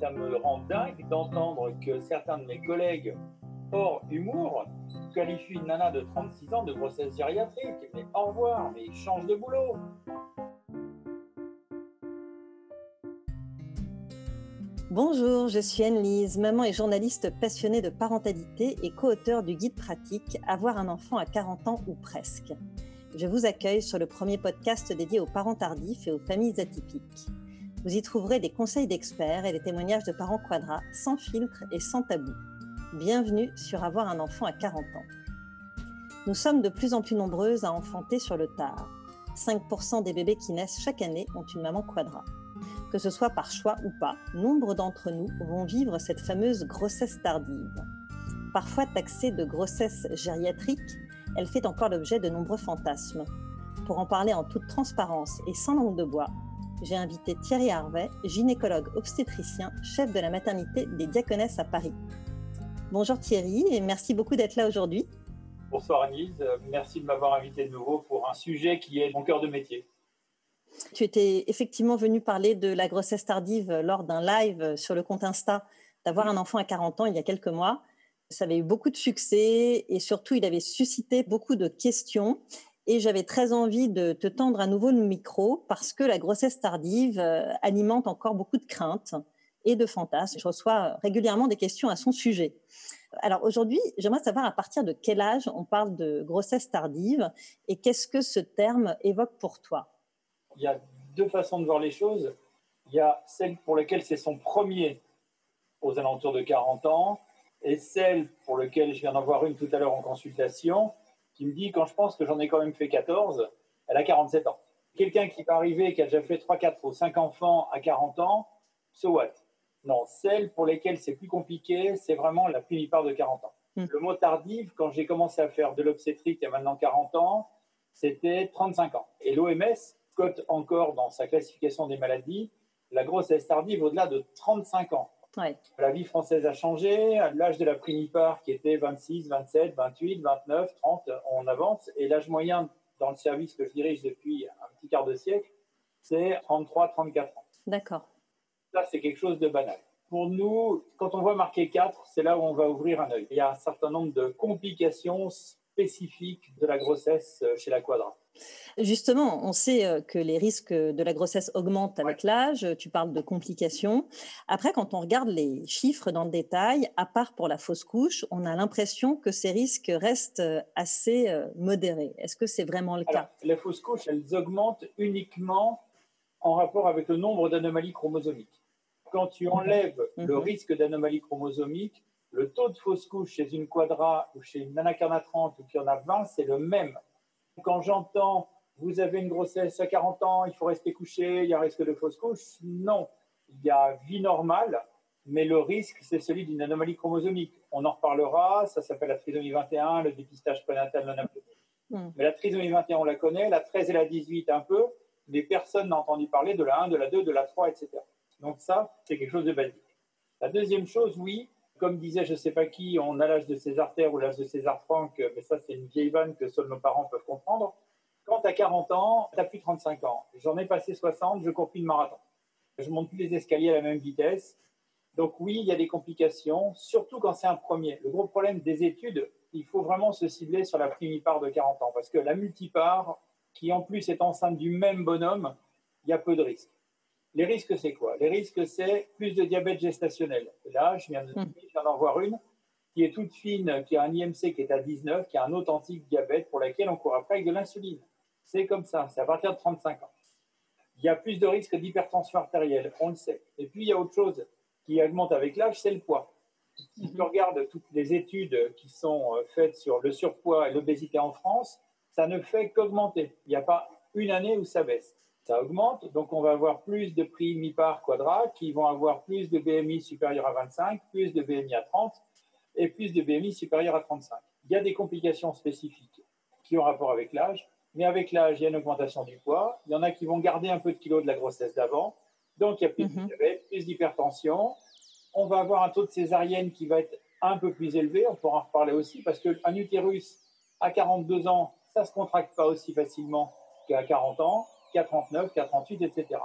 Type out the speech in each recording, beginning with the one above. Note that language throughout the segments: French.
ça me rend dingue d'entendre que certains de mes collègues hors humour qualifient une nana de 36 ans de grossesse gériatrique. Mais au revoir, mais change de boulot. Bonjour, je suis Anne-Lise, maman et journaliste passionnée de parentalité et co-auteur du guide pratique Avoir un enfant à 40 ans ou presque. Je vous accueille sur le premier podcast dédié aux parents tardifs et aux familles atypiques. Vous y trouverez des conseils d'experts et des témoignages de parents quadras, sans filtre et sans tabou. Bienvenue sur Avoir un enfant à 40 ans. Nous sommes de plus en plus nombreuses à enfanter sur le tard. 5% des bébés qui naissent chaque année ont une maman quadra. Que ce soit par choix ou pas, nombre d'entre nous vont vivre cette fameuse grossesse tardive. Parfois taxée de grossesse gériatrique, elle fait encore l'objet de nombreux fantasmes. Pour en parler en toute transparence et sans langue de bois, j'ai invité Thierry Harvey, gynécologue obstétricien, chef de la maternité des Diaconesses à Paris. Bonjour Thierry et merci beaucoup d'être là aujourd'hui. Bonsoir Anise, merci de m'avoir invité de nouveau pour un sujet qui est mon cœur de métier. Tu étais effectivement venu parler de la grossesse tardive lors d'un live sur le compte Insta d'avoir un enfant à 40 ans il y a quelques mois. Ça avait eu beaucoup de succès et surtout il avait suscité beaucoup de questions et j'avais très envie de te tendre à nouveau le micro parce que la grossesse tardive euh, alimente encore beaucoup de craintes et de fantasmes. Je reçois régulièrement des questions à son sujet. Alors aujourd'hui, j'aimerais savoir à partir de quel âge on parle de grossesse tardive et qu'est-ce que ce terme évoque pour toi? Il y a deux façons de voir les choses. Il y a celle pour laquelle c'est son premier aux alentours de 40 ans et celle pour laquelle je viens d'en voir une tout à l'heure en consultation qui me dit quand je pense que j'en ai quand même fait 14, elle a 47 ans. Quelqu'un qui va arriver, qui a déjà fait 3, 4 ou 5 enfants à 40 ans, so what? Non, celle pour lesquelles c'est plus compliqué, c'est vraiment la plupart de 40 ans. Hmm. Le mot tardive, quand j'ai commencé à faire de l'obstétrique il y a maintenant 40 ans, c'était 35 ans. Et l'OMS cote encore dans sa classification des maladies la grossesse tardive au-delà de 35 ans. La vie française a changé. L'âge de la primipare qui était 26, 27, 28, 29, 30, on avance. Et l'âge moyen dans le service que je dirige depuis un petit quart de siècle, c'est 33, 34 ans. D'accord. Ça, c'est quelque chose de banal. Pour nous, quand on voit marqué 4, c'est là où on va ouvrir un œil. Il y a un certain nombre de complications spécifiques de la grossesse chez la quadra. Justement, on sait euh, que les risques de la grossesse augmentent avec l'âge. Tu parles de complications. Après, quand on regarde les chiffres dans le détail, à part pour la fausse couche, on a l'impression que ces risques restent euh, assez euh, modérés. Est-ce que c'est vraiment le cas? Les fausses couches, elles augmentent uniquement en rapport avec le nombre d'anomalies chromosomiques. Quand tu enlèves mhm. le risque d'anomalies chromosomiques, le taux de fausse couche chez une quadra ou chez une nana 30 ou qu'il y en a 20, c'est le même quand j'entends vous avez une grossesse à 40 ans, il faut rester couché, il y a risque de fausse couche, non. Il y a vie normale, mais le risque, c'est celui d'une anomalie chromosomique. On en reparlera, ça s'appelle la trisomie 21, le dépistage prénatal non. Hmm. Mais la trisomie 21, on la connaît, la 13 et la 18 un peu, mais personne n'a entendu parler de la 1, de la 2, de la 3, etc. Donc ça, c'est quelque chose de basique. La deuxième chose, oui, comme disait je sais pas qui, on a l'âge de César Terre ou l'âge de César Franck, mais ça c'est une vieille vanne que seuls nos parents peuvent comprendre. Quand tu as 40 ans, tu n'as plus 35 ans. J'en ai passé 60, je cours plus de marathon. Je monte plus les escaliers à la même vitesse. Donc oui, il y a des complications, surtout quand c'est un premier. Le gros problème des études, il faut vraiment se cibler sur la primipare de 40 ans, parce que la multipare, qui en plus est enceinte du même bonhomme, il y a peu de risques. Les risques, c'est quoi? Les risques, c'est plus de diabète gestationnel. là, je viens hmm. d'en voir une qui est toute fine, qui a un IMC qui est à 19, qui a un authentique diabète pour laquelle on court après avec de l'insuline. C'est comme ça, c'est à partir de 35 ans. Il y a plus de risques d'hypertension artérielle, on le sait. Et puis, il y a autre chose qui augmente avec l'âge, c'est le poids. Si tu regardes toutes les études qui sont euh, faites sur le surpoids et l'obésité en France, ça ne fait qu'augmenter. Il n'y a pas une année où ça baisse ça augmente. Donc, on va avoir plus de prix mi-par quadrat qui vont avoir plus de BMI supérieur à 25, plus de BMI à 30 et plus de BMI supérieur à 35. Il y a des complications spécifiques qui ont rapport avec l'âge, mais avec l'âge, il y a une augmentation du poids. Il y en a qui vont garder un peu de kilos de la grossesse d'avant. Donc, il y a plus de mhm. diabète, plus d'hypertension. On va avoir un taux de césarienne qui va être un peu plus élevé. On pourra en reparler aussi parce qu'un utérus à 42 ans, ça ne se contracte pas aussi facilement qu'à 40 ans. 439, 438, etc.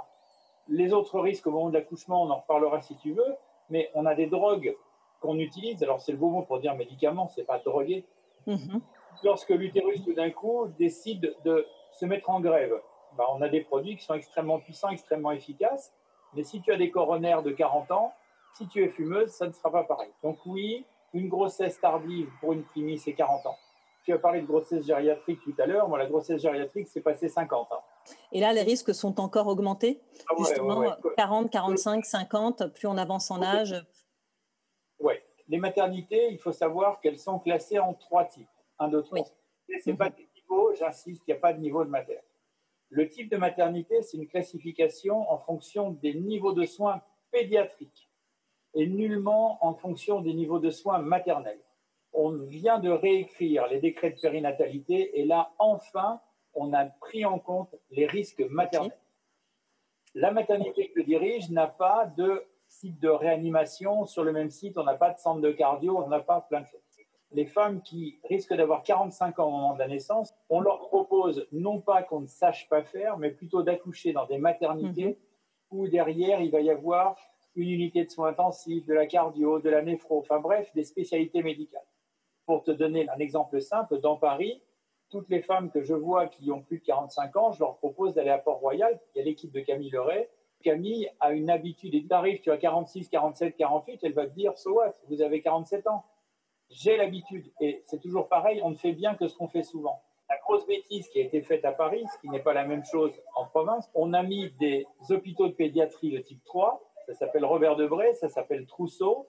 Les autres risques au moment de l'accouchement, on en reparlera si tu veux, Mais on a des drogues qu'on utilise, alors c'est le beau mot pour dire médicament, c'est pas droguer. Mhm. Lorsque l'utérus tout d'un coup décide de se mettre en grève, bah, on a des produits qui sont extrêmement puissants, extrêmement efficaces. Mais si tu as des coronaires de 40 ans, si tu es fumeuse, ça ne sera pas pareil. Donc oui, une grossesse tardive pour une primie, c'est 40 ans. Tu as parlé de grossesse gériatrique tout à l'heure. Moi, la grossesse gériatrique, c'est passé 50 ans. Et là, les risques sont encore augmentés ah Justement, 40, 45, 50, plus on avance en âge Oui. Les maternités, il faut savoir qu'elles sont classées en trois types. Un, deux, trois. Ce n'est pas des niveaux, j'insiste, il n'y a pas de niveau de maternité. Le type de maternité, c'est une classification en fonction des niveaux de soins pédiatriques et nullement en fonction des niveaux de soins maternels. On vient de réécrire les décrets de périnatalité et là, enfin, on a pris en compte les risques maternels. La maternité que je dirige n'a pas de site de réanimation sur le même site, on n'a pas de centre de cardio, on n'a pas plein de choses les femmes qui risquent d'avoir 45 ans au moment de la naissance, on leur propose non pas qu'on ne sache pas faire, mais plutôt d'accoucher dans des maternités mhm. où derrière il va y avoir une unité de soins intensifs, de la cardio, de la néphro, enfin bref, des spécialités médicales. Pour te donner un exemple simple, dans Paris, toutes les femmes que je vois qui ont plus de 45 ans, je leur propose d'aller à Port-Royal. Il y a l'équipe de Camille Leray. Camille a une habitude, et t'arrives, tu as 46, 47, 48, elle va te dire, so what, vous avez 47 ans j'ai l'habitude, et c'est toujours pareil, on ne fait bien que ce qu'on fait souvent. La grosse bêtise qui a été faite à Paris, ce qui n'est pas la même chose en province, on a mis des hôpitaux de pédiatrie de type 3, ça s'appelle Robert Debray, ça s'appelle Trousseau,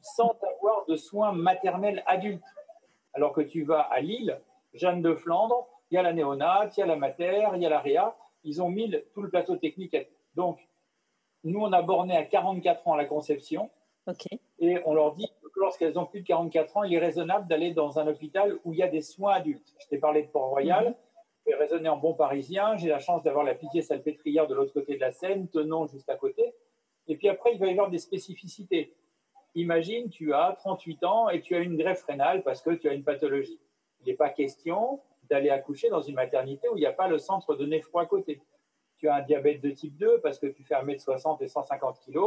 sans avoir de soins maternels adultes. Alors que tu vas à Lille, Jeanne de Flandre, il y a la néonate, il y a la mater, il y a la réa, ils ont mis tout le plateau technique. Donc, nous, on a borné à 44 ans la conception. Et on leur dit lorsqu'elles ont plus de 44 ans, il est raisonnable d'aller dans un hôpital où il y a des soins adultes. Je t'ai parlé de Port-Royal, mhm. je vais raisonner en bon parisien, j'ai la chance d'avoir la pitié salpêtrière de l'autre côté de la Seine, tenons juste à côté. Et puis après, il va y avoir des spécificités. Imagine, tu as 38 ans et tu as une greffe rénale parce que tu as une pathologie. Il n'est pas question d'aller accoucher dans une maternité où il n'y a pas le centre de néphro à côté. Tu as un diabète de type 2 parce que tu fais 1m60 et 150 kg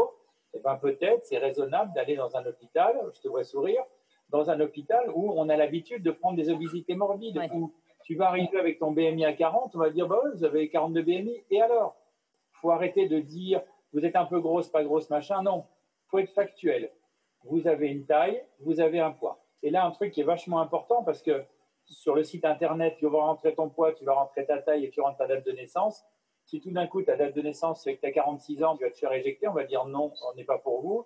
eh ben peut-être c'est raisonnable d'aller dans un hôpital, je te vois sourire, dans un hôpital où on a l'habitude de prendre des obésités morbides, où tu vas arriver avec ton BMI à 40, on va dire, bah, vous avez 42 BMI, et alors? Il faut arrêter de dire, vous êtes un peu grosse, pas grosse, machin, non, il faut être factuel. Vous avez une taille, vous avez un poids. Et là, un truc qui est vachement important, parce que sur le site internet, tu vas rentrer ton poids, tu vas rentrer ta taille et tu rentres ta date de naissance. Si tout d'un coup, ta date de naissance c'est que tu as 46 ans, tu vas te faire éjecter, on va dire non, on n'est pas pour vous.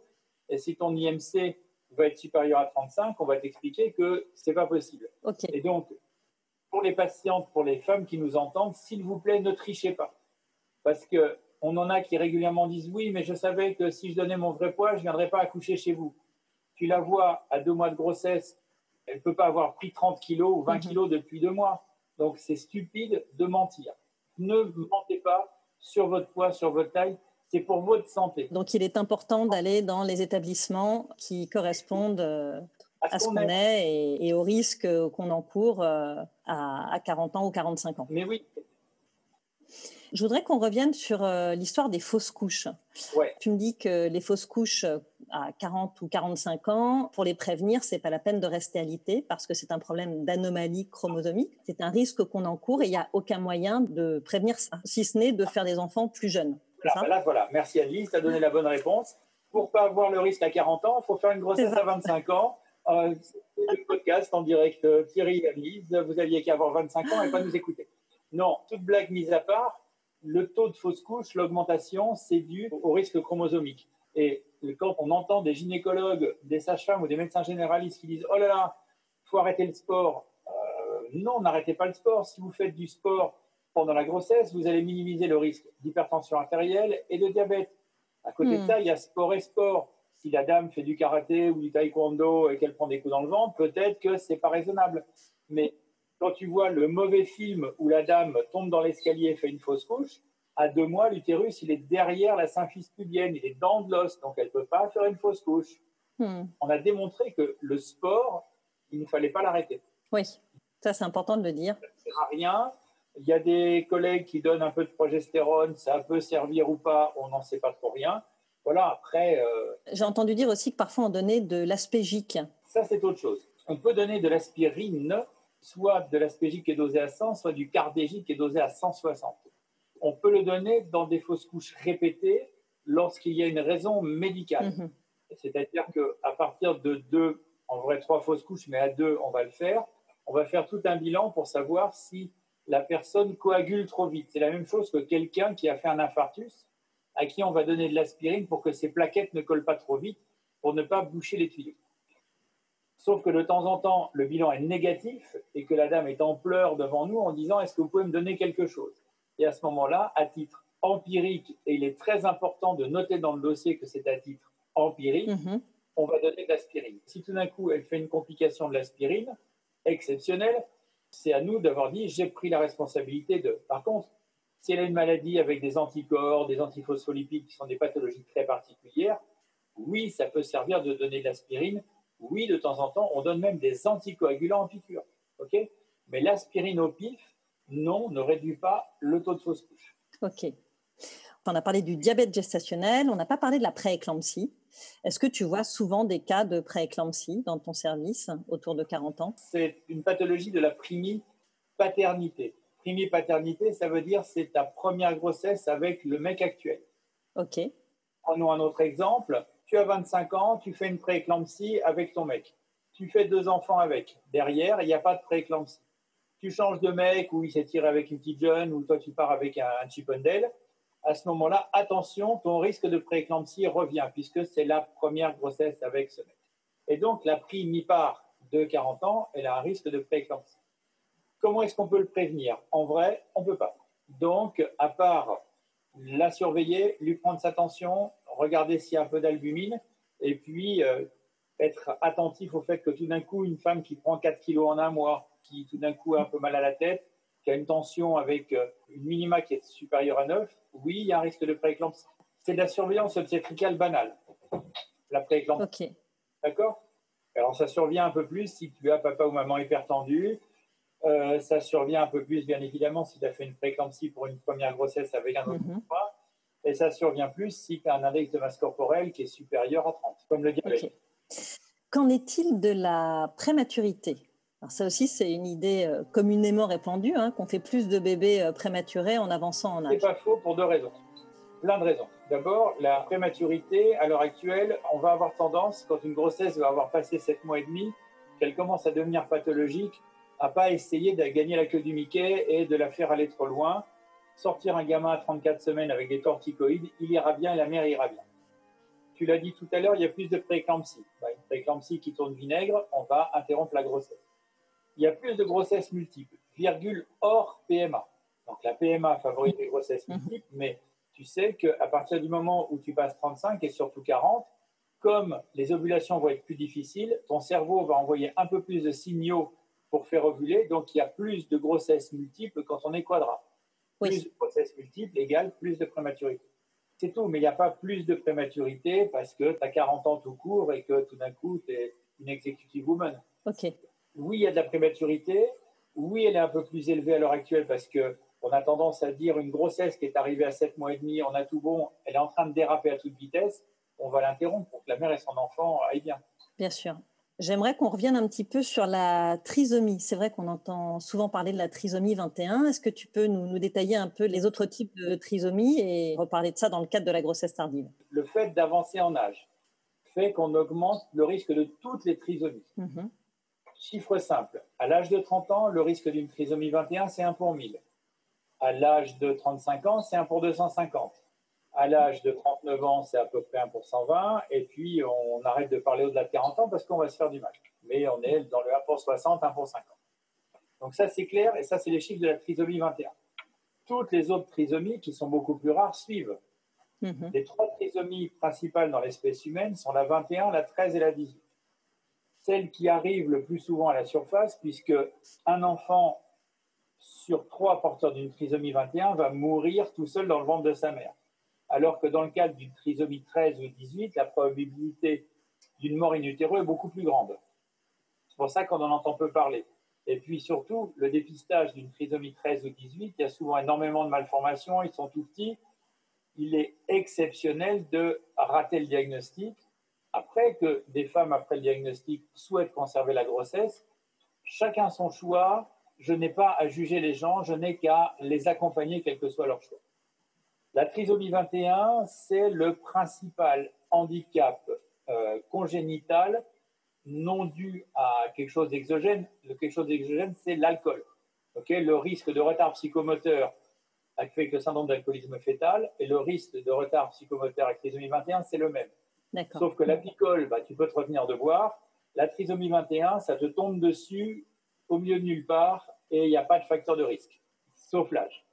Et si ton IMC va être supérieur à 35, on va t'expliquer que ce n'est pas possible. Et donc, pour les patientes, pour les femmes qui nous entendent, s'il vous plaît, ne trichez pas. Parce qu'on en a qui régulièrement disent oui, mais je savais que si je donnais mon vrai poids, je ne viendrais pas accoucher chez vous. Tu la vois à deux mois de grossesse, elle ne peut pas avoir pris 30 kilos ou 20 mhm. kilos depuis deux mois. Donc c'est stupide de mentir ne mentez pas sur votre poids, sur votre taille. C'est pour votre santé. Donc, il est important d'aller dans les établissements qui correspondent euh, à ce qu'on est, et, aux risques qu'on encourt euh, à, 40 ans ou 45 ans. Mais oui. Je voudrais qu'on revienne sur euh, l'histoire des fausses couches. Ouais. Tu me dis que les fausses couches à 40 ou 45 ans, pour les prévenir, c'est pas la peine de rester alité parce que c'est un problème d'anomalie chromosomique. C'est un risque qu'on encourt et il n'y a aucun moyen de prévenir ça, si ce n'est de faire des enfants plus jeunes. Là, voilà. Merci Alice, tu as donné la bonne réponse. Pour pas avoir le risque à 40 ans, il faut faire une grossesse à 25 ans. Euh, le podcast en direct, euh, Thierry et Alice, vous aviez qu'à avoir 25 ans et pas nous écouter. Non, toute blague mise à part, le taux de fausse couche, l'augmentation, c'est dû au risque chromosomique. Et quand on entend des gynécologues, des sages-femmes ou des médecins généralistes qui disent Oh là là, il faut arrêter le sport. Euh, non, n'arrêtez pas le sport. Si vous faites du sport pendant la grossesse, vous allez minimiser le risque d'hypertension artérielle et de diabète. À côté de hmm. ça, il y a sport et sport. Si la dame fait du karaté ou du taekwondo et qu'elle prend des coups dans le ventre, peut-être que c'est pas raisonnable. Mais quand tu vois le mauvais film où la dame tombe dans l'escalier et fait une fausse couche, à deux mois, l'utérus, il est derrière la symphyse pubienne, il est dans de l'os, donc elle ne peut pas faire une fausse couche. Hmm. On a démontré que le sport, il ne fallait pas l'arrêter. Oui, ça c'est important de le dire. Ça ne sert à rien. Il y a des collègues qui donnent un peu de progestérone, ça peut servir ou pas, on n'en sait pas trop rien. voilà, après. Euh, J'ai entendu dire aussi que parfois on donnait de l'aspégique. Ça, c'est autre chose. On peut donner de l'aspirine, soit de l'aspégique qui est dosé à 100, soit du cardégique qui est dosé à 160. On peut le donner dans des fausses couches répétées lorsqu'il y a une raison médicale. Mhm. C'est-à-dire qu'à partir de deux, en vrai trois fausses couches, mais à deux, on va le faire. On va faire tout un bilan pour savoir si la personne coagule trop vite. C'est la même chose que quelqu'un qui a fait un infarctus à qui on va donner de l'aspirine pour que ces plaquettes ne collent pas trop vite, pour ne pas boucher les tuyaux. Sauf que de temps en temps, le bilan est négatif et que la dame est en pleurs devant nous en disant Est-ce que vous pouvez me donner quelque chose? Et à ce moment-là, à titre empirique, et il est très important de noter dans le dossier que c'est à titre empirique, mhm. on va donner de l'aspirine. Si tout d'un coup elle fait une complication de l'aspirine exceptionnelle, c'est à nous d'avoir dit J'ai pris la responsabilité de. Par contre, si elle a une maladie avec des anticorps, des antiphospholipides qui sont des pathologies très particulières, oui, ça peut servir de donner de l'aspirine. Oui, de temps en temps, on donne même des anticoagulants en piqûre. ok? Mais l'aspirine au pif, non, ne réduit pas le taux de fausse couche. OK. On a parlé du diabète gestationnel, on n'a pas parlé de la prééclampsie. Est-ce que tu vois souvent des cas de prééclampsie dans ton service autour de 40 ans? C'est une pathologie de la primipaternité paternité ça veut dire c'est ta première grossesse avec le mec actuel. Ok. Prenons un autre exemple. Tu as 25 ans, tu fais une prééclampsie avec ton mec. Tu fais deux enfants avec. Derrière, il n'y a pas de prééclampsie. Tu changes de mec ou il s'est tiré avec une petite jeune ou toi tu pars avec un, un chipendale. À ce moment-là, attention, ton risque de prééclampsie revient puisque c'est la première grossesse avec ce mec. Et donc, la prime mi-part de 40 ans, elle a un risque de prééclampsie. Comment est-ce qu'on peut le prévenir? En vrai, on ne peut pas. Donc, à part la surveiller, lui prendre sa tension, regarder s'il y a un peu d'albumine, et puis euh, être attentif au fait que tout d'un coup, une femme qui prend 4 kilos en un mois, qui tout d'un coup a un peu mal à la tête, qui a une tension avec euh, une minima qui est supérieure à 9, oui, il y a un risque de prééclampsie. C'est de la surveillance obstétricale banale, la prééclampsie. D'accord? Alors, ça survient un peu plus si tu as papa ou maman hypertendu, euh, ça survient un peu plus, bien évidemment, si tu as fait une préclampsie pour une première grossesse avec un autre mm Et ça survient plus si tu as un index de masse corporelle qui est supérieur à 30, comme le diabète. Qu'en est-il de la prématurité? Alors ça aussi, c'est une idée euh, communément répandue, hein, qu'on fait plus de bébés euh, prématurés en avançant en âge. C'est pas faux pour deux raisons. Plein de raisons. D'abord, la prématurité, à l'heure actuelle, on va avoir tendance, quand une grossesse va avoir passé 7 mois et demi, qu'elle commence à devenir pathologique, à pas essayer de gagner la queue du Mickey et de la faire aller trop loin. Sortir un gamin à 34 semaines avec des corticoïdes, il ira bien et la mère ira bien. Tu l'as dit tout à l'heure, il y a plus de prééclampsie. Bah, une prééclampsie qui tourne vinaigre, on va interrompre la grossesse. Il y a plus de grossesses multiples, virgule hors PMA. Donc la PMA favorise les grossesses mhm. multiples, mais tu sais qu'à partir du moment où tu passes 35 et surtout 40, comme les ovulations vont être plus difficiles, ton cerveau va envoyer un peu plus de signaux pour faire ovuler. Donc, il y a plus de grossesses multiples quand on est quadra. Plus de grossesses multiples égale plus de prématurité. C'est tout, mais il n'y a pas plus de prématurité parce que tu as 40 ans tout court et que tout d'un coup, tu es une executive woman. Ok. Oui, il y a de la prématurité. Oui, elle est un peu plus élevée à l'heure actuelle parce que on a tendance à dire une grossesse qui est arrivée à 7 mois et demi, on a tout bon, elle est en train de déraper à toute vitesse, on va l'interrompre pour que la mère et son enfant aillent bien. Bien sûr. J'aimerais qu'on revienne un petit peu sur la trisomie. C'est vrai qu'on entend souvent parler de la trisomie 21. Est-ce que tu peux nous, détailler un peu les autres types de trisomie et reparler de ça dans le cadre de la grossesse tardive? Le fait d'avancer en âge fait qu'on augmente le risque de toutes les trisomies. Mhm. Chiffre simple, à l'âge de 30 ans, le risque d'une trisomie 21, c'est 1 pour 1000. À l'âge de 35 ans, c'est 1 pour 250 à l'âge de 39 ans, c'est à peu près 1 pour 120. Et puis, on arrête de parler au-delà de 40 ans parce qu'on va se faire du mal. Mais on est dans le 1 pour 60, 1 pour 50. Donc ça, c'est clair. Et ça, c'est les chiffres de la trisomie 21. Toutes les autres trisomies, qui sont beaucoup plus rares, suivent. Mhm. Les trois trisomies principales dans l'espèce humaine sont la 21, la 13 et la 18. Celles qui arrivent le plus souvent à la surface, puisque un enfant sur trois porteurs d'une trisomie 21 va mourir tout seul dans le ventre de sa mère alors que dans le cadre d'une trisomie 13 ou 18, la probabilité d'une mort in est beaucoup plus grande. C'est pour ça qu'on en entend peu parler. Et puis surtout, le dépistage d'une trisomie 13 ou 18, il y a souvent énormément de malformations, ils sont tout petits, il est exceptionnel de rater le diagnostic. Après que des femmes, après le diagnostic, souhaitent conserver la grossesse, chacun son choix. Je n'ai pas à juger les gens, je n'ai qu'à les accompagner, quel que soit leur choix. La trisomie 21, c'est le principal handicap euh, congénital non dû à quelque chose d'exogène. Quelque chose d'exogène, c'est l'alcool. le risque de retard psychomoteur avec le syndrome d'alcoolisme fœtal et le risque de retard psychomoteur avec trisomie 21, c'est le même. Sauf que la picole, bah, tu peux te retenir de boire. La trisomie 21, ça te tombe dessus au milieu de nulle part et il n'y a pas de facteur de risque, sauf l'âge.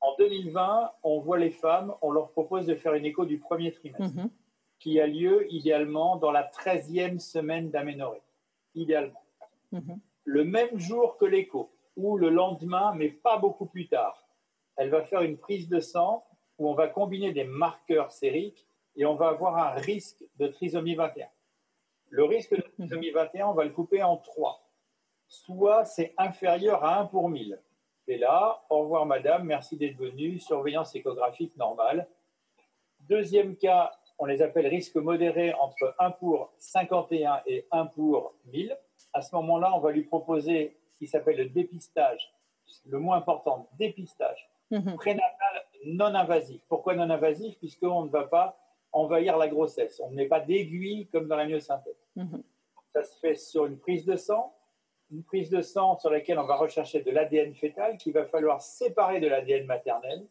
En 2020, on voit les femmes, on leur propose de faire une écho du premier trimestre, mhm. qui a lieu idéalement dans la 13e semaine d'aménorrhée, idéalement. Mhm. Le même jour que l'écho, ou le lendemain, mais pas beaucoup plus tard, elle va faire une prise de sang où on va combiner des marqueurs sériques et on va avoir un risque de trisomie 21. Le risque de trisomie 21, on va le couper en trois. Soit c'est inférieur à 1 pour 1000. Et là, au revoir madame, merci d'être venue, surveillance échographique normale. Deuxième cas, on les appelle risque modéré entre 1 pour 51 et 1 pour 1000. À ce moment-là, on va lui proposer ce qui s'appelle le dépistage, le moins important, dépistage mhm. prénatal non invasif. Pourquoi non invasif? Puisqu'on ne va pas envahir la grossesse. On ne met pas d'aiguille comme dans la myosynthèse. Mhm. Ça se fait sur une prise de sang, une prise de sang sur laquelle on va rechercher de l'ADN fœtal qu'il va falloir séparer de l'ADN maternel.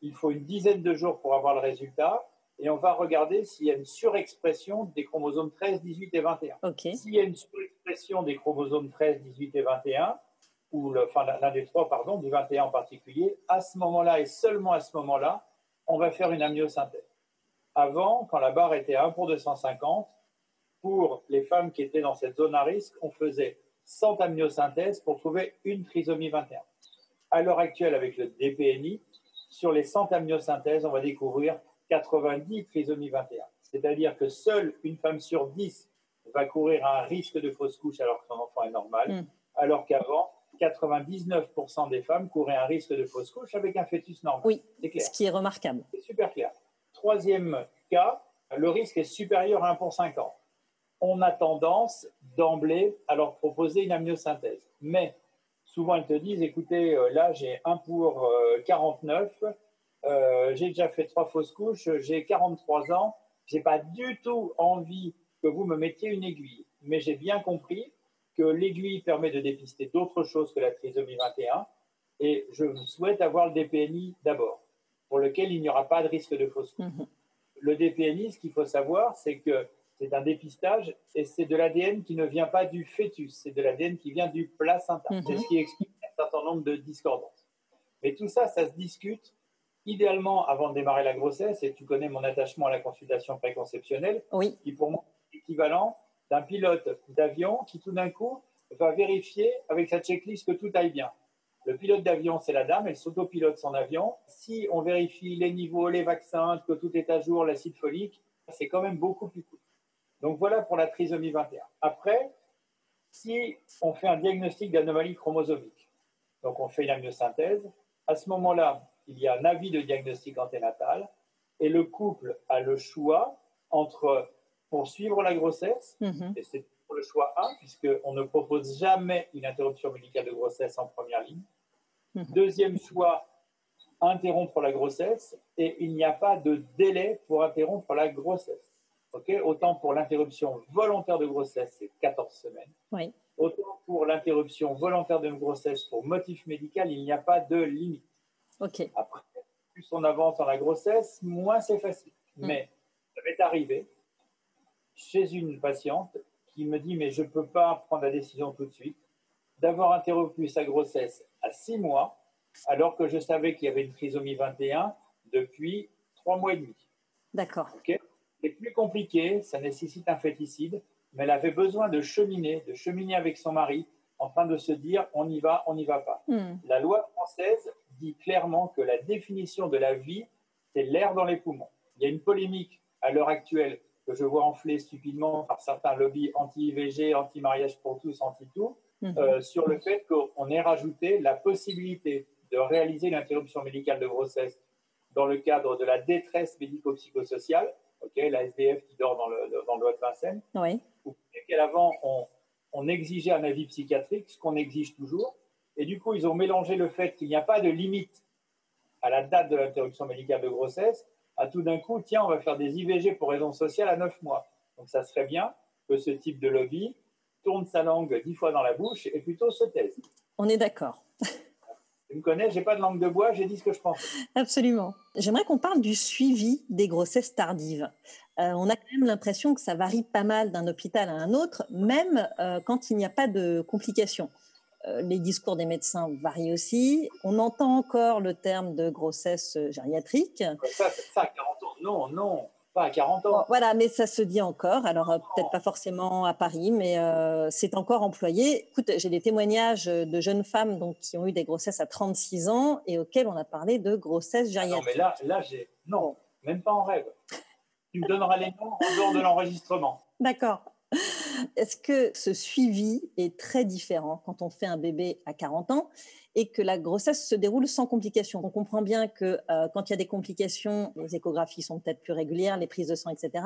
Il faut une dizaine de jours pour avoir le résultat et on va regarder s'il y a une surexpression des chromosomes 13, 18 et 21. S'il y a une surexpression des chromosomes 13, 18 et 21, ou le, enfin l'un des trois, pardon, du 21 en particulier, à ce moment-là et seulement à ce moment-là, on va faire une amniosynthèse. Avant, quand la barre était 1 pour 250, pour les femmes qui étaient dans cette zone à risque, on faisait 100 amniosynthèses pour trouver une trisomie 21. À l'heure actuelle, avec le DPNI, sur les 100 amniosynthèses, on va découvrir 90 trisomies 21. C'est-à-dire que seule une femme sur 10 va courir un risque de fausse couche alors que son enfant est normal, hmm. alors qu'avant, 99% des femmes couraient un risque de fausse couche avec un fœtus normal. Oui, ce qui est remarquable. C'est super clair. Troisième cas, le risque est supérieur à 1 pour 50. On a tendance d'emblée à leur proposer une amniosynthèse. Mais souvent, ils te disent, écoutez, euh, là, j'ai 1 pour 49, euh, euh, j'ai déjà fait trois fausses couches, j'ai 43 ans, j'ai pas du tout envie que vous me mettiez une aiguille. Mais j'ai bien compris que l'aiguille permet de dépister d'autres choses que la trisomie 21 et je souhaite avoir le DPNI d'abord pour lequel il n'y aura pas de risque de fausse couche. Mhm. Le DPNI, ce qu'il faut savoir, c'est que c'est un dépistage et c'est de l'ADN qui ne vient pas du fœtus, c'est de l'ADN qui vient du placenta. Mhm. C'est ce qui explique un certain nombre de discordances. Mais tout ça, ça se discute idéalement avant de démarrer la grossesse, et tu connais mon attachement à la consultation préconceptionnelle, oui. qui pour moi est équivalent d'un pilote d'avion qui tout d'un coup va vérifier avec sa checklist que tout aille bien. Le pilote d'avion, c'est la dame, elle s'autopilote son avion. Si on vérifie les niveaux, les vaccins, que tout est à jour, l'acide folique, c'est quand même beaucoup plus cool. Donc voilà pour la trisomie 21. Après, si on fait un diagnostic d'anomalie chromosomique, donc on fait une amniosynthèse, à ce moment-là, il y a un avis de diagnostic anténatal et le couple a le choix entre poursuivre la grossesse, mhm. et c'est le choix 1, puisqu'on ne propose jamais une interruption médicale de grossesse en première ligne. Mhm. Deuxième choix, interrompre la grossesse, et il n'y a pas de délai pour interrompre la grossesse. Autant pour l'interruption volontaire de grossesse, c'est 14 semaines. Autant pour l'interruption volontaire de grossesse pour motif médical, il n'y a pas de limite. Après, plus on avance dans la grossesse, moins c'est facile. Mm. Mais ça m'est arrivé chez une patiente qui me dit mais je ne peux pas prendre la décision tout de suite d'avoir interrompu sa grossesse à six mois alors que je savais qu'il y avait une trisomie 21 depuis trois mois et demi. D'accord. C'est plus compliqué, ça nécessite un féticide, mais elle avait besoin de cheminer, de cheminer avec son mari en train de se dire on y va, on n'y va pas. Hmm. La loi française dit clairement que la définition de la vie, c'est l'air dans les poumons. Il y a une polémique à l'heure actuelle que je vois enfler stupidement par certains lobbies anti-IVG, anti-mariage pour tous, anti-tout, mhm. euh, sur le fait qu'on ait rajouté la possibilité de réaliser l'interruption médicale de grossesse dans le cadre de la détresse médico-psychosociale, ok, la SDF qui dort dans le, dans le loi de Vincennes. Oui. Avant, on, on exigeait un avis psychiatrique, ce qu'on exige toujours. Et du coup, ils ont mélangé le fait qu'il n'y a pas de limite à la date de l'interruption médicale de grossesse à tout d'un coup, tiens, on va faire des IVG pour raison sociale à 9 mois. Donc ça serait bien que ce type de lobby tourne sa langue dix fois dans la bouche et plutôt se taise. On est d'accord. Tu me connais, j'ai pas de langue de bois, j'ai dit ce que je pense. Absolument. J'aimerais qu'on parle du suivi des grossesses tardives. Euh, on a quand même l'impression que ça varie pas mal d'un hôpital à un autre, même euh, quand il n'y a pas de complications. Euh, les discours des médecins varient aussi. On entend encore le terme de grossesse gériatrique. Ça, ça, 40 ans, non, non pas à 40 ans. voilà, mais ça se dit encore. Alors, euh, peut-être pas forcément à Paris, mais euh, c'est encore employé. Écoute, j'ai des témoignages de jeunes femmes donc, qui ont eu des grossesses à 36 ans et auxquelles on a parlé de grossesse gériatrique. non, mais là, là j'ai. Non, même pas en rêve. Tu me donneras les noms en dehors de l'enregistrement. D'accord. Est-ce que ce suivi est très différent quand on fait un bébé à 40 ans et que la grossesse se déroule sans complications? On comprend bien que euh, quand il y a des complications, les échographies sont peut-être plus régulières, les prises de sang, etc.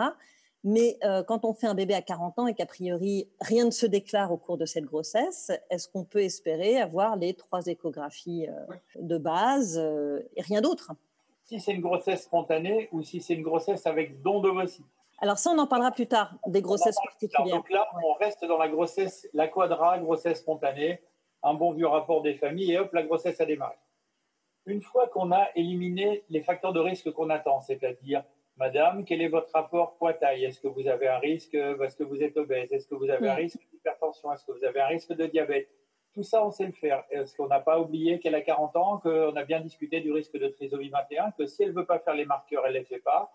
Mais euh, quand on fait un bébé à 40 ans et qu'a priori rien ne se déclare au cours de cette grossesse, est-ce qu'on peut espérer avoir les trois échographies euh, de base et rien d'autre? Si c'est une grossesse spontanée ou si c'est une grossesse avec don d'ovocytes. Alors ça, on en parlera plus tard, des grossesses particulières. Donc là, on reste dans la grossesse, la quadra, grossesse spontanée, un bon vieux rapport des familles et hop, la grossesse a démarré. Une fois qu'on a éliminé les facteurs de risque qu'on attend, c'est-à-dire, Madame, quel est votre rapport poids-taille? Est-ce que vous avez un risque Est-ce que vous êtes obèse? Est-ce que vous avez un risque d'hypertension? Est-ce que vous avez un risque de diabète? Tout ça, on sait le faire. Est-ce qu'on n'a pas oublié qu'elle a 40 ans, qu'on a bien discuté du risque de trisomie 21, que si elle ne veut pas faire les marqueurs, elle ne les fait pas,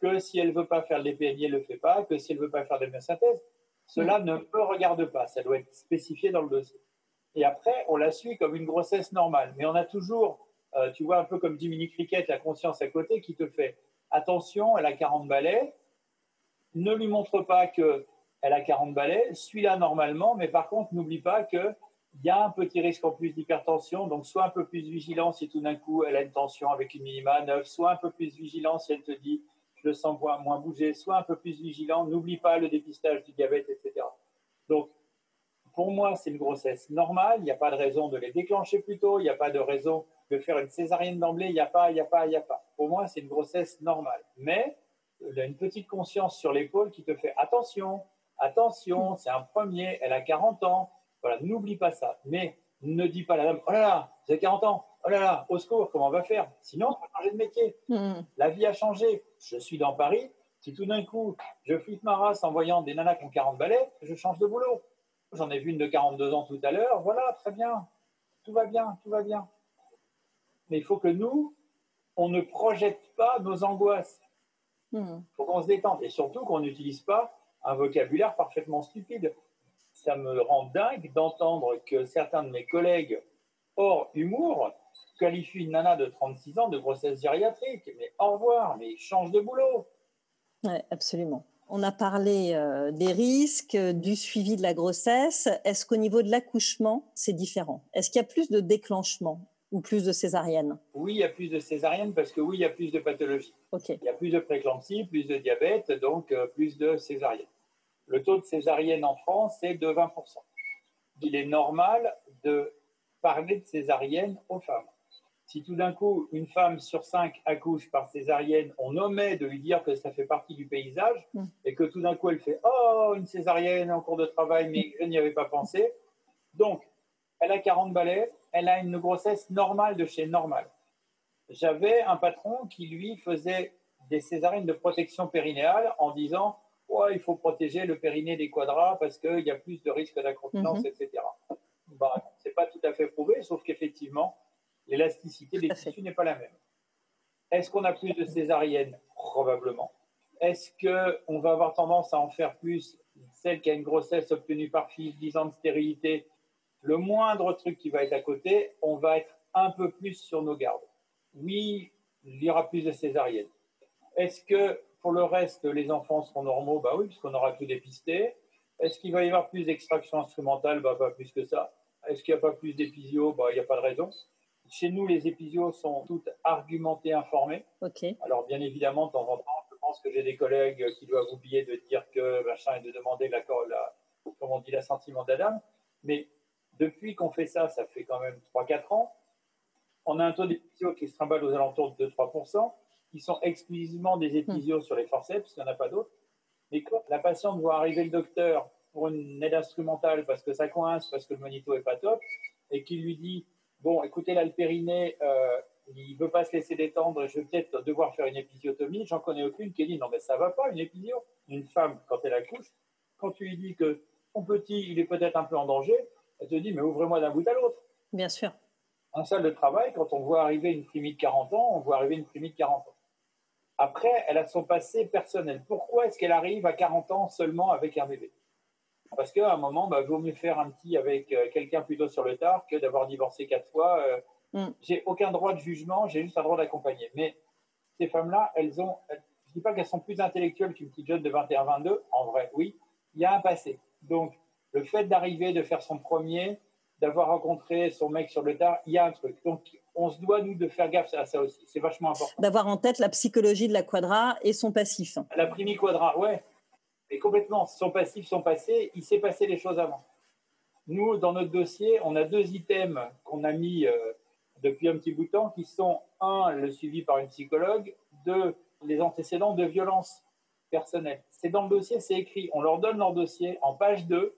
que si elle ne veut pas faire les PNI, elle ne le fait pas, que si elle ne veut pas faire des myosynthèses Cela ne me regarde pas. Ça doit être spécifié dans le dossier. Et après, on la suit comme une grossesse normale. Mais on a toujours, euh, tu vois, un peu comme Jiminy Cricket, la conscience à côté qui te fait attention, elle a 40 balais. Ne lui montre pas qu'elle a 40 balais. Suis-la normalement, mais par contre, n'oublie pas qu'il y a un petit risque en plus d'hypertension. Donc, sois un peu plus vigilant si tout d'un coup elle a une tension avec une minima 9. Sois un peu plus vigilant si elle te dit le sens moins bouger. Sois un peu plus vigilant. N'oublie pas le dépistage du diabète, etc. Donc, pour moi, c'est une grossesse normale. Il n'y a pas de raison de les déclencher plus tôt. Il n'y a pas de raison de faire une césarienne d'emblée. Il n'y a pas, il n'y a pas, il n'y a pas. Pour moi, c'est une grossesse normale. Mais il y a une petite conscience sur l'épaule qui te fait attention, attention, c'est un premier, elle a 40 ans. Voilà, n'oublie pas ça. Mais ne dis pas la dame, oh là là, j'ai 40 ans, oh là là, au secours, comment on va faire? Sinon, on va changer de métier. Mmh. La vie a changé. Je suis dans Paris. Si tout d'un coup, je flippe ma race en voyant des nanas qui ont 40 balais, je change de boulot. J'en ai vu une de 42 ans tout à l'heure. Voilà, très bien. Tout va bien, tout va bien. Mais il faut que nous, on ne projette pas nos angoisses. Il hmm. faut qu'on se détende. Et surtout qu'on n'utilise pas un vocabulaire parfaitement stupide. Ça me rend dingue d'entendre que certains de mes collègues, hors humour, qualifient une nana de 36 ans de grossesse gériatrique. Mais au revoir, mais change de boulot. Oui, absolument. On a parlé euh, des risques, du suivi de la grossesse. Est-ce qu'au niveau de l'accouchement, c'est différent? Est-ce qu'il y a plus de déclenchement ou plus de césariennes Oui, il y a plus de césariennes parce que oui, il y a plus de pathologies. Il y a plus de préclampsie, plus de diabète, donc euh, plus de césariennes. Le taux de césarienne en France est de 20%. Il est normal de parler de césarienne aux femmes si tout d'un coup, une femme sur cinq accouche par césarienne, on omet de lui dire que ça fait partie du paysage mm. et que tout d'un coup, elle fait Oh, une césarienne en cours de travail, mais je n'y avais pas pensé. Donc, elle a 40 balais, elle a une grossesse normale de chez normal. J'avais un patron qui, lui, faisait des césariennes de protection périnéale en disant oh, il faut protéger le périnée des quadras parce qu'il y a plus de risques d'incontinence, mm-hmm. etc. Bah, pas tout à fait prouvé, sauf qu'effectivement, l'élasticité des tissus n'est pas la même. Est-ce qu'on a plus de césariennes Probablement. Est-ce qu'on va avoir tendance à en faire plus celle qui a une grossesse obtenue par fille, 10 ans de stérilité Le moindre truc qui va être à côté, on va être un peu plus sur nos gardes. Oui, il y aura plus de césariennes. Est-ce que pour le reste, les enfants seront normaux? Bah oui, puisqu'on aura tout dépisté. Est-ce qu'il va y avoir plus d'extraction instrumentale? Bah pas plus que ça. Est-ce qu'il n'y a pas plus d'épisio Bah il n'y a pas de raison. Chez nous, les épisodios sont toutes argumentées, informées. Ok. Alors, bien évidemment, de temps en temps, je pense que j'ai des collègues qui doivent oublier de dire que machin et de demander l'accord, la, comment on dit, l'assentiment d'Adam. Mais depuis qu'on fait ça, ça fait quand même 3-4 ans, on a un taux d'épisio qui se trimballe aux alentours de 2-3%, qui sont exclusivement des épisions sur les forceps, il n'y en a pas d'autres. Mais quand la patiente voit arriver le docteur pour une aide instrumentale parce que ça coince, parce que le monito n'est pas top, et qu'il lui dit Bon, écoutez, là, le périnée, euh, il ne veut pas se laisser détendre, je vais peut-être devoir faire une épisiotomie. J'en connais aucune qui dit Non, mais ça ne va pas, une épisio. Une femme, quand elle accouche, quand tu lui dis que son petit, il est peut-être un peu en danger, elle te dit Mais ouvrez-moi d'un bout à l'autre. Bien sûr. En salle de travail, quand on voit arriver une primie de 40 ans, on voit arriver une primie de 40 ans. Après, elle a son passé personnel. Pourquoi est-ce qu'elle arrive à 40 ans seulement avec un bébé? Parce qu'à un moment, il bah, vaut mieux faire un petit avec euh, quelqu'un plutôt sur le tard que d'avoir divorcé quatre fois. Euh. Mm. J'ai aucun droit de jugement, j'ai juste un droit d'accompagner. Mais ces femmes-là, elles ont. je ne dis pas qu'elles sont plus intellectuelles qu'une petite jeune de 21-22. En vrai, oui. Il y a un passé. Donc, le fait d'arriver, de faire son premier, d'avoir rencontré son mec sur le tard, il y a un truc. Donc, on se doit, nous, de faire gaffe à ça aussi. C'est vachement important. D'avoir en tête la psychologie de la quadra et son passif. La primi quadra, ouais. Et complètement, son passif, son passé, il s'est passé les choses avant. Nous, dans notre dossier, on a deux items qu'on a mis euh, depuis un petit bout de temps, qui sont, un, le suivi par une psychologue, deux, les antécédents de violence personnelle. C'est dans le dossier, c'est écrit. On leur donne leur dossier. En page 2,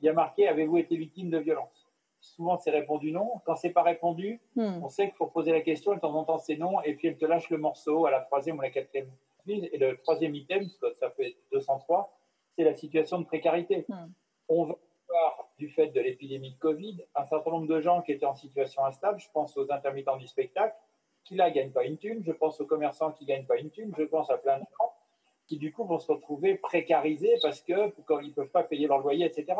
il y a marqué « Avez-vous été victime de violence ?» souvent c'est répondu non. Quand c'est pas répondu, hmm. on sait qu'il faut poser la question, et de temps en temps c'est non, et puis elle te lâche le morceau à la troisième ou la quatrième. Et le troisième item, ça fait 203, c'est la situation de précarité. Hmm. On va voir, du fait de l'épidémie de Covid, un certain nombre de gens qui étaient en situation instable, je pense aux intermittents du spectacle, qui là gagnent pas une thune, je pense aux commerçants qui gagnent pas une thune, je pense à plein de gens qui du coup vont se retrouver précarisés parce que quand ils peuvent pas payer leur loyer, etc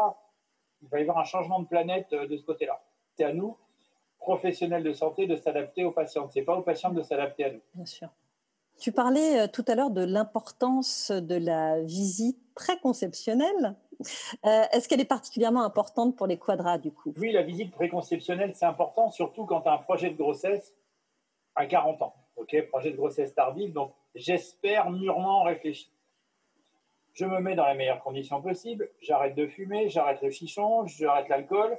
il va y avoir un changement de planète euh, de ce côté-là. C'est à nous, professionnels de santé, de s'adapter aux patients. Ce n'est pas aux patients de s'adapter à nous. Bien sûr. Tu parlais euh, tout à l'heure de l'importance de la visite préconceptionnelle. Euh, est-ce qu'elle est particulièrement importante pour les quadras, du coup? Oui, la visite préconceptionnelle, c'est important, surtout quand tu as un projet de grossesse à 40 ans. OK, projet de grossesse tardive, donc j'espère mûrement réfléchi je me mets dans les meilleures conditions possibles, j'arrête de fumer, j'arrête le chichon, j'arrête l'alcool,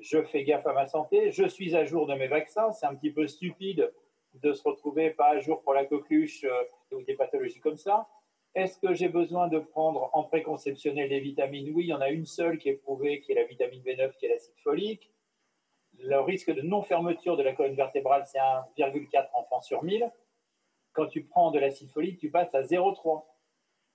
je fais gaffe à ma santé, je suis à jour de mes vaccins, c'est un petit peu stupide de se retrouver pas à jour pour la coqueluche euh, ou des pathologies comme ça. Est-ce que j'ai besoin de prendre en préconceptionnel des vitamines Oui, il y en a une seule qui est prouvée, qui est la vitamine B9, qui est l'acide folique. Le risque de non-fermeture de la colonne vertébrale, c'est 1,4 enfants sur 1000. Quand tu prends de l'acide folique, tu passes à 0,3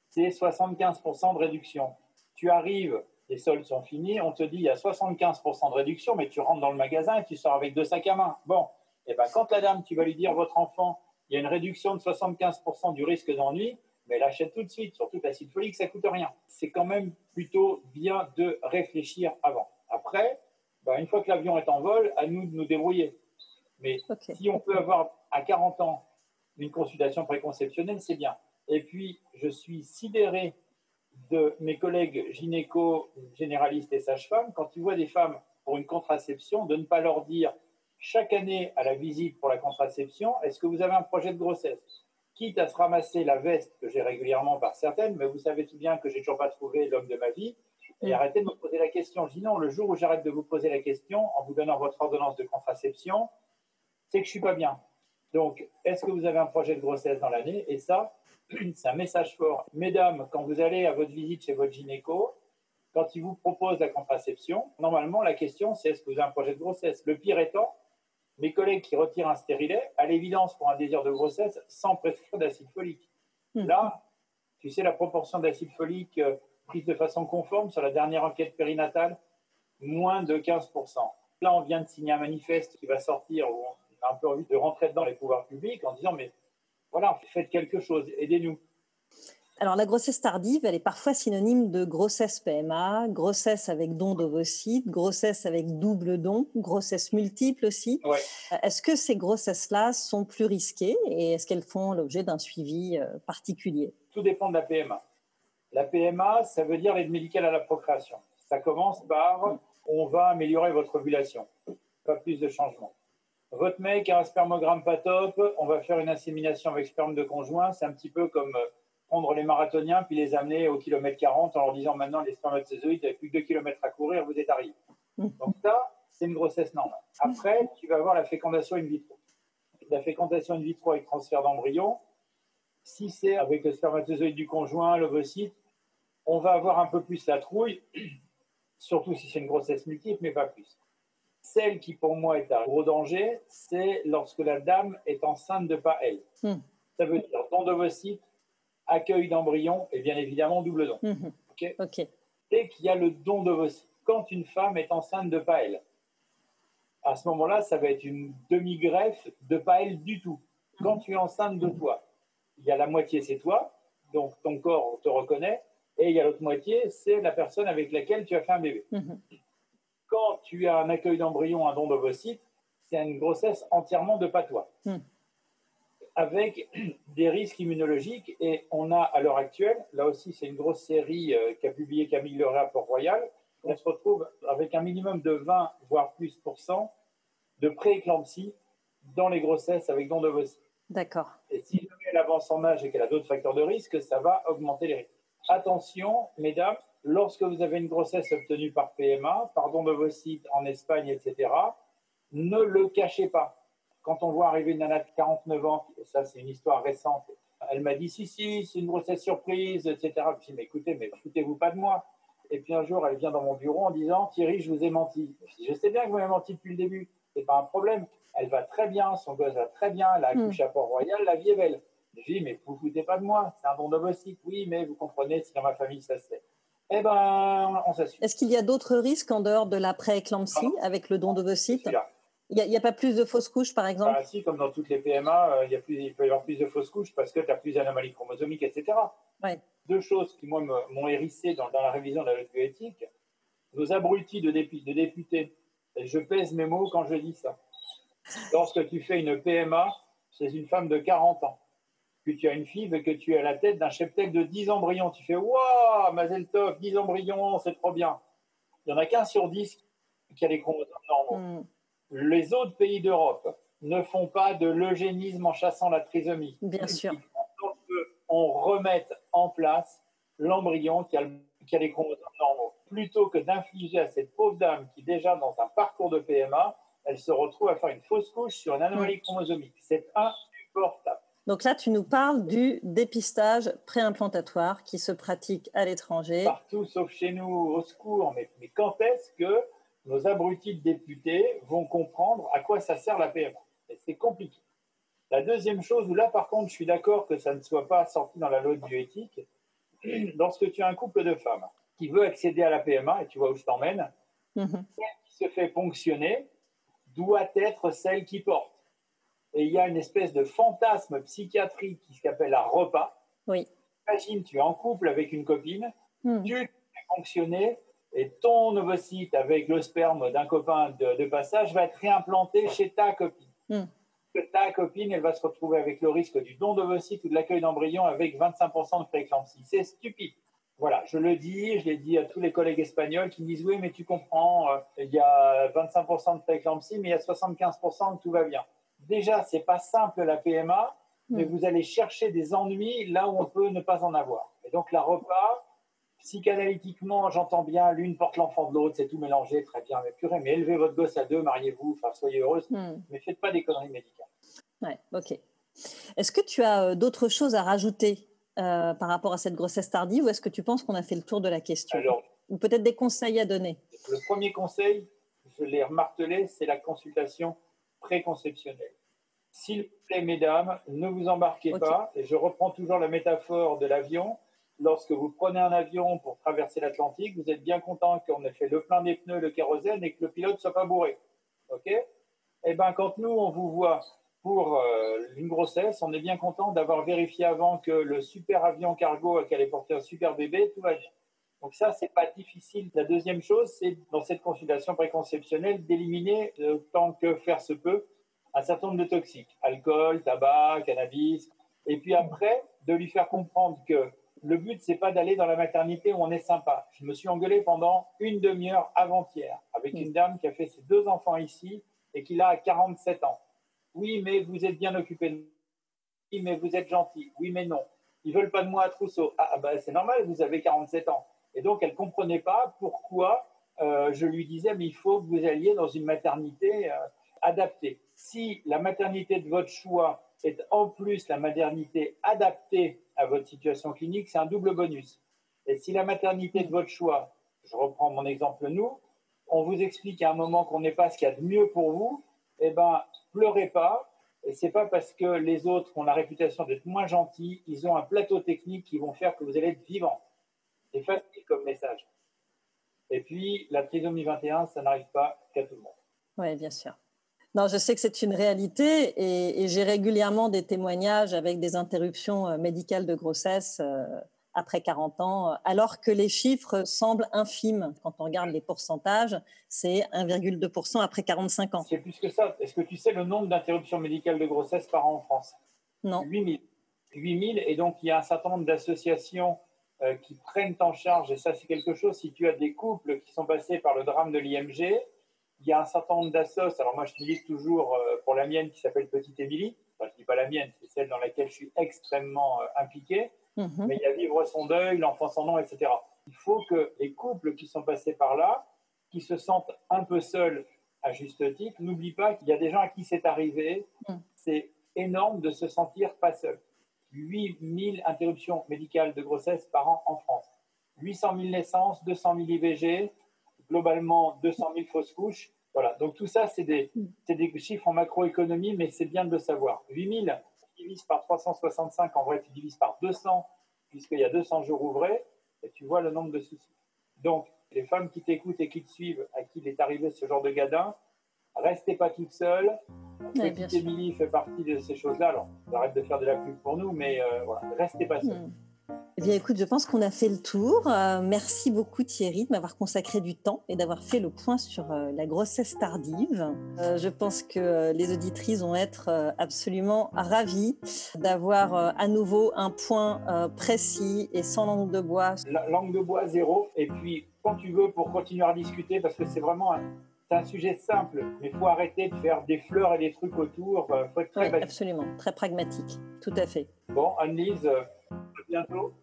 c'est 75% de réduction. Tu arrives, les soldes sont finis, on te dit il y a 75% de réduction, mais tu rentres dans le magasin et tu sors avec deux sacs à main. Bon, et eh ben quand la dame, tu vas lui dire votre enfant, il y a une réduction de 75% du risque d'ennui, mais elle achète tout de suite, surtout l'acide folique, ça coûte rien. C'est quand même plutôt bien de réfléchir avant. Après, ben, une fois que l'avion est en vol, à nous de nous débrouiller. Mais si on peut avoir à 40 ans une consultation préconceptionnelle, c'est bien. Et puis, je suis sidéré de mes collègues gynéco, généralistes et sages-femmes, quand ils voient des femmes pour une contraception, de ne pas leur dire chaque année à la visite pour la contraception, est-ce que vous avez un projet de grossesse? Quitte à se ramasser la veste que j'ai régulièrement par certaines, mais vous savez tout bien que j'ai toujours pas trouvé l'homme de ma vie, et arrêtez de me poser la question. Je dis non, le jour où j'arrête de vous poser la question en vous donnant votre ordonnance de contraception, c'est que je suis pas bien. Donc, est-ce que vous avez un projet de grossesse dans l'année? Et ça, c'est un message fort. Mesdames, quand vous allez à votre visite chez votre gynéco, quand il vous propose la contraception, normalement, la question, c'est est-ce que vous avez un projet de grossesse? Le pire étant, mes collègues qui retirent un stérilet, à l'évidence pour un désir de grossesse, sans prescrire d'acide folique. Hmm. Là, tu sais, la proportion d'acide folique euh, prise de façon conforme sur la dernière enquête périnatale, moins de 15%. Là, on vient de signer un manifeste qui va sortir, où on a un peu envie de rentrer dans les pouvoirs publics en disant, mais voilà, faites quelque chose, aidez-nous. Alors la grossesse tardive, elle est parfois synonyme de grossesse PMA, grossesse avec don d'ovocytes, grossesse avec double don, grossesse multiple aussi. Est-ce que ces grossesses-là sont plus risquées et est-ce qu'elles font l'objet d'un suivi euh, particulier? Tout dépend de la PMA. La PMA, ça veut dire l'aide médicale à la procréation. Ça commence par on va améliorer votre ovulation, pas plus de changements. Votre mec a un spermogramme pas top, on va faire une insémination avec sperme de conjoint. C'est un petit peu comme euh, prendre les marathoniens puis les amener au kilomètre 40 en leur disant maintenant les spermatozoïdes, il n'y a plus que 2 km à courir, vous êtes arrivé. Mmh. Donc ça, c'est une grossesse normale. Après, tu vas avoir la fécondation in vitro. La fécondation in vitro avec transfert d'embryon, si c'est avec le spermatozoïde du conjoint, l'ovocyte, on va avoir un peu plus la trouille, surtout si c'est une grossesse multiple, mais pas plus. Celle qui, pour moi, est à gros danger, c'est lorsque la dame est enceinte de pas elle. Hmm. Ça veut dire don d'ovocyte, accueil d'embryon et bien évidemment double don. Hmm. Dès qu'il y a le don d'ovocyte, quand une femme est enceinte de pas elle, à ce moment-là, ça va être une demi-greffe de pas elle du tout. Quand tu es enceinte de toi, il y a la moitié, c'est toi, donc ton corps te reconnaît, et il y a l'autre moitié, c'est la personne avec laquelle tu as fait un bébé. Mhm. Quand tu as un accueil d'embryon, un don d'ovocyte, c'est une grossesse entièrement de pas toi, mhm. Avec des risques immunologiques. Et on a à l'heure actuelle, là aussi c'est une grosse série euh, qu'a publié Camille Leray à Port-Royal, on se retrouve avec un minimum de 20, voire plus pour cent de prééclampsie dans les grossesses avec don d'ovocyte. D'accord. Et si elle avance en âge et qu'elle a d'autres facteurs de risque, ça va augmenter les risques. Attention, mesdames, lorsque vous avez une grossesse obtenue par PMA, par don d'ovocyte en Espagne, etc., ne le cachez pas. Quand on voit arriver une nana de 49 ans, et ça c'est une histoire récente, elle m'a dit si, si, c'est une grossesse surprise, etc. Je dis mais écoutez, mais foutez-vous pas de moi. Et puis un jour, elle vient dans mon bureau en disant Thierry, je vous ai menti. Je, sais bien que vous m'avez menti depuis le début, c'est pas un problème. Elle va très bien, son gosse va très bien, elle a hmm. accouché à Port-Royal, la vie est belle. Je dis, mais vous vous foutez pas de moi, c'est un don d'ovocyte. Oui, mais vous comprenez, si dans ma famille ça se fait. Eh ben, on s'assure. Est-ce qu'il y a d'autres risques en dehors de la pré-éclampsie avec le don d'ovocyte il n'y a, pas plus de fausses couches, par exemple? Bah, Si, comme dans toutes les PMA, euh, il, y a plus, il peut y avoir plus de fausses couches parce que tu as plus d'anomalies chromosomiques, etc. Deux choses qui, moi, m'ont hérissé dans, la révision de la loi bioéthique. Nos abrutis de, de députés, et je pèse mes mots quand je dis ça. Lorsque tu fais une PMA chez une femme de 40 ans, que tu as une fille et que tu es à la tête d'un cheptel de 10 embryons. Tu fais Waouh, Mazel Tov, 10 embryons, c'est trop bien. Il n'y en a qu'un sur 10 qui a les chromosomes normaux. Hmm. Les autres pays d'Europe ne font pas de l'eugénisme en chassant la trisomie. Bien sûr. On remette en place l'embryon qui, qui a, les chromosomes normaux. Plutôt que d'infliger à cette pauvre dame qui, déjà dans un parcours de PMA, elle se retrouve à faire une fausse couche sur une anomalie chromosomique. C'est insupportable. Donc là, tu nous parles du dépistage préimplantatoire qui se pratique à l'étranger. Partout sauf chez nous, au secours. Mais, quand est-ce que nos abrutis de députés vont comprendre à quoi ça sert la PMA C'est compliqué. La deuxième chose, où là par contre je suis d'accord que ça ne soit pas sorti dans la loi de bioéthique, lorsque tu as un couple de femmes qui veut accéder à la PMA, et tu vois où je t'emmène, mhm. celle qui se fait ponctionner doit être celle qui porte et il y a une espèce de fantasme psychiatrique qui s'appelle la repas. Oui. Imagine, tu es en couple avec une copine, hmm. tu fais fonctionner et ton ovocyte avec le sperme d'un copain de, passage va être réimplanté chez ta copine. Hmm. Ta copine, elle va se retrouver avec le risque du don d'ovocyte ou de l'accueil d'embryon avec 25% de prééclampsie. C'est stupide. Voilà, je le dis, je l'ai dit à tous les collègues espagnols qui me disent oui, mais tu comprends, euh, il y a 25% de prééclampsie, mais il y a 75% que tout va bien déjà, c'est pas simple la PMA, mais hmm. vous allez chercher des ennuis là où on peut ne pas en avoir. Et donc, la repas, psychanalytiquement, j'entends bien, l'une porte l'enfant de l'autre, c'est tout mélangé, très bien, mais purée, mais élevez votre gosse à deux, mariez-vous, enfin, soyez heureuse, hmm. mais faites pas des conneries médicales. Ouais, ok. Est-ce que tu as euh, d'autres choses à rajouter euh, par rapport à cette grossesse tardive ou est-ce que tu penses qu'on a fait le tour de la question? Ou peut-être des conseils à donner? Le premier conseil, je l'ai remartelé, c'est la consultation préconceptionnelle. S'il vous plaît, mesdames, ne vous embarquez pas. Et je reprends toujours la métaphore de l'avion. Lorsque vous prenez un avion pour traverser l'Atlantique, vous êtes bien content qu'on ait fait le plein des pneus, le kérosène et que le pilote soit pas bourré. OK? Eh bien, quand nous, on vous voit pour euh, une grossesse, on est bien content d'avoir vérifié avant que le super avion cargo qui allait porter un super bébé, tout va bien. Donc ça, c'est pas difficile. La deuxième chose, c'est dans cette consultation préconceptionnelle d'éliminer, euh, tant que faire se peut, un certain nombre de toxiques, alcool, tabac, cannabis, et puis après, de lui faire comprendre que le but, c'est pas d'aller dans la maternité où on est sympa. Je me suis engueulé pendant une demi-heure avant-hier avec une dame qui a fait ses deux enfants ici et qu'il a 47 ans. Oui, mais vous êtes bien occupé de Oui, mais vous êtes gentil. Oui, mais non. Ils veulent pas de moi à trousseau. Ah, ah bah, c'est normal, vous avez 47 ans. Et donc, elle ne comprenait pas pourquoi euh, je lui disais, mais il faut que vous alliez dans une maternité euh, adaptée. Si la maternité de votre choix est en plus la maternité adaptée à votre situation clinique, c'est un double bonus. Et si la maternité de votre choix, je reprends mon exemple nous, on vous explique à un moment qu'on n'est pas ce qu'il y a de mieux pour vous, eh ben, pleurez pas. Et c'est pas parce que les autres ont la réputation d'être moins gentils, ils ont un plateau technique qui vont faire que vous allez être vivant. C'est facile comme message. Et puis, la trisomie 21, ça n'arrive pas qu'à tout le monde. Oui, bien sûr. Non, je sais que c'est une réalité et, j'ai régulièrement des témoignages avec des interruptions euh, médicales de grossesse euh, après 40 ans, alors que les chiffres semblent infimes. Quand on regarde les pourcentages, c'est 1,2% après 45 ans. C'est plus que ça. Est-ce que tu sais le nombre d'interruptions médicales de grossesse par an en France? Non. 8000. 8000, et donc il y a un certain nombre d'associations euh, qui prennent en charge, et ça c'est quelque chose, si tu as des couples qui sont passés par le drame de l'IMG, il y a un certain nombre d'assos. Alors moi, je milite toujours euh, pour la mienne qui s'appelle Petite Émilie. Enfin, je ne dis pas la mienne, c'est celle dans laquelle je suis extrêmement euh, impliqué. Mhm. Mais il y a Vivre son deuil, L'enfant sans nom, etc. Il faut que les couples qui sont passés par là, qui se sentent un peu seuls à juste titre, n'oublient pas qu'il y a des gens à qui c'est arrivé. Mhm. C'est énorme de se sentir pas seul. 8000 interruptions médicales de grossesse par an en France. 800 000 naissances, 200 000 IVG, globalement 200 000 fausses couches. Voilà, donc tout ça, c'est des, des, chiffres en macroéconomie, mais c'est bien de le savoir. 8 000, tu divises par 365, en vrai, tu divises par 200, puisqu'il y a 200 jours ouvrés, et tu vois le nombre de soucis. Donc, les femmes qui t'écoutent et qui te suivent, à qui il est arrivé ce genre de gadin, restez pas toutes seules. Petite Émilie fait partie de ces choses-là. Alors, arrête de faire de la pub pour nous, mais euh, voilà, restez pas seules. Hmm. Eh bien, écoute, je pense qu'on a fait le tour. Euh, merci beaucoup Thierry de m'avoir consacré du temps et d'avoir fait le point sur euh, la grossesse tardive. Euh, je pense que les auditrices vont être absolument ravies d'avoir à nouveau un point précis et sans langue de bois. langue de bois zéro. Et puis, quand tu veux, pour continuer à discuter, parce que c'est vraiment un, un sujet simple, mais il faut arrêter de faire des fleurs et des trucs autour. Faut être très absolument, très pragmatique, tout à fait. Bon, Annelise, à bientôt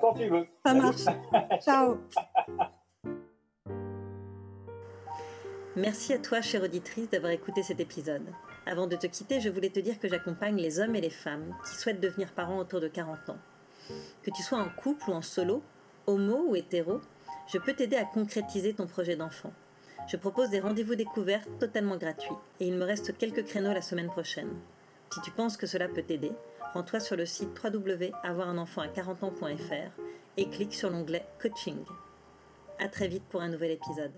quand tu veux. Ça marche. Ciao. Merci à toi, chère auditrice, d'avoir écouté cet épisode. Avant de te quitter, je voulais te dire que j'accompagne les hommes et les femmes qui souhaitent devenir parents autour de 40 ans. Que tu sois en couple ou en solo, homo ou hétéro, je peux t'aider à concrétiser ton projet d'enfant. Je propose des rendez-vous découvertes totalement gratuits et il me reste quelques créneaux la semaine prochaine. Si tu penses que cela peut t'aider, rends-toi sur le site www.avoirunenfant40 ans.fr et clique sur l'onglet Coaching. À très vite pour un nouvel épisode.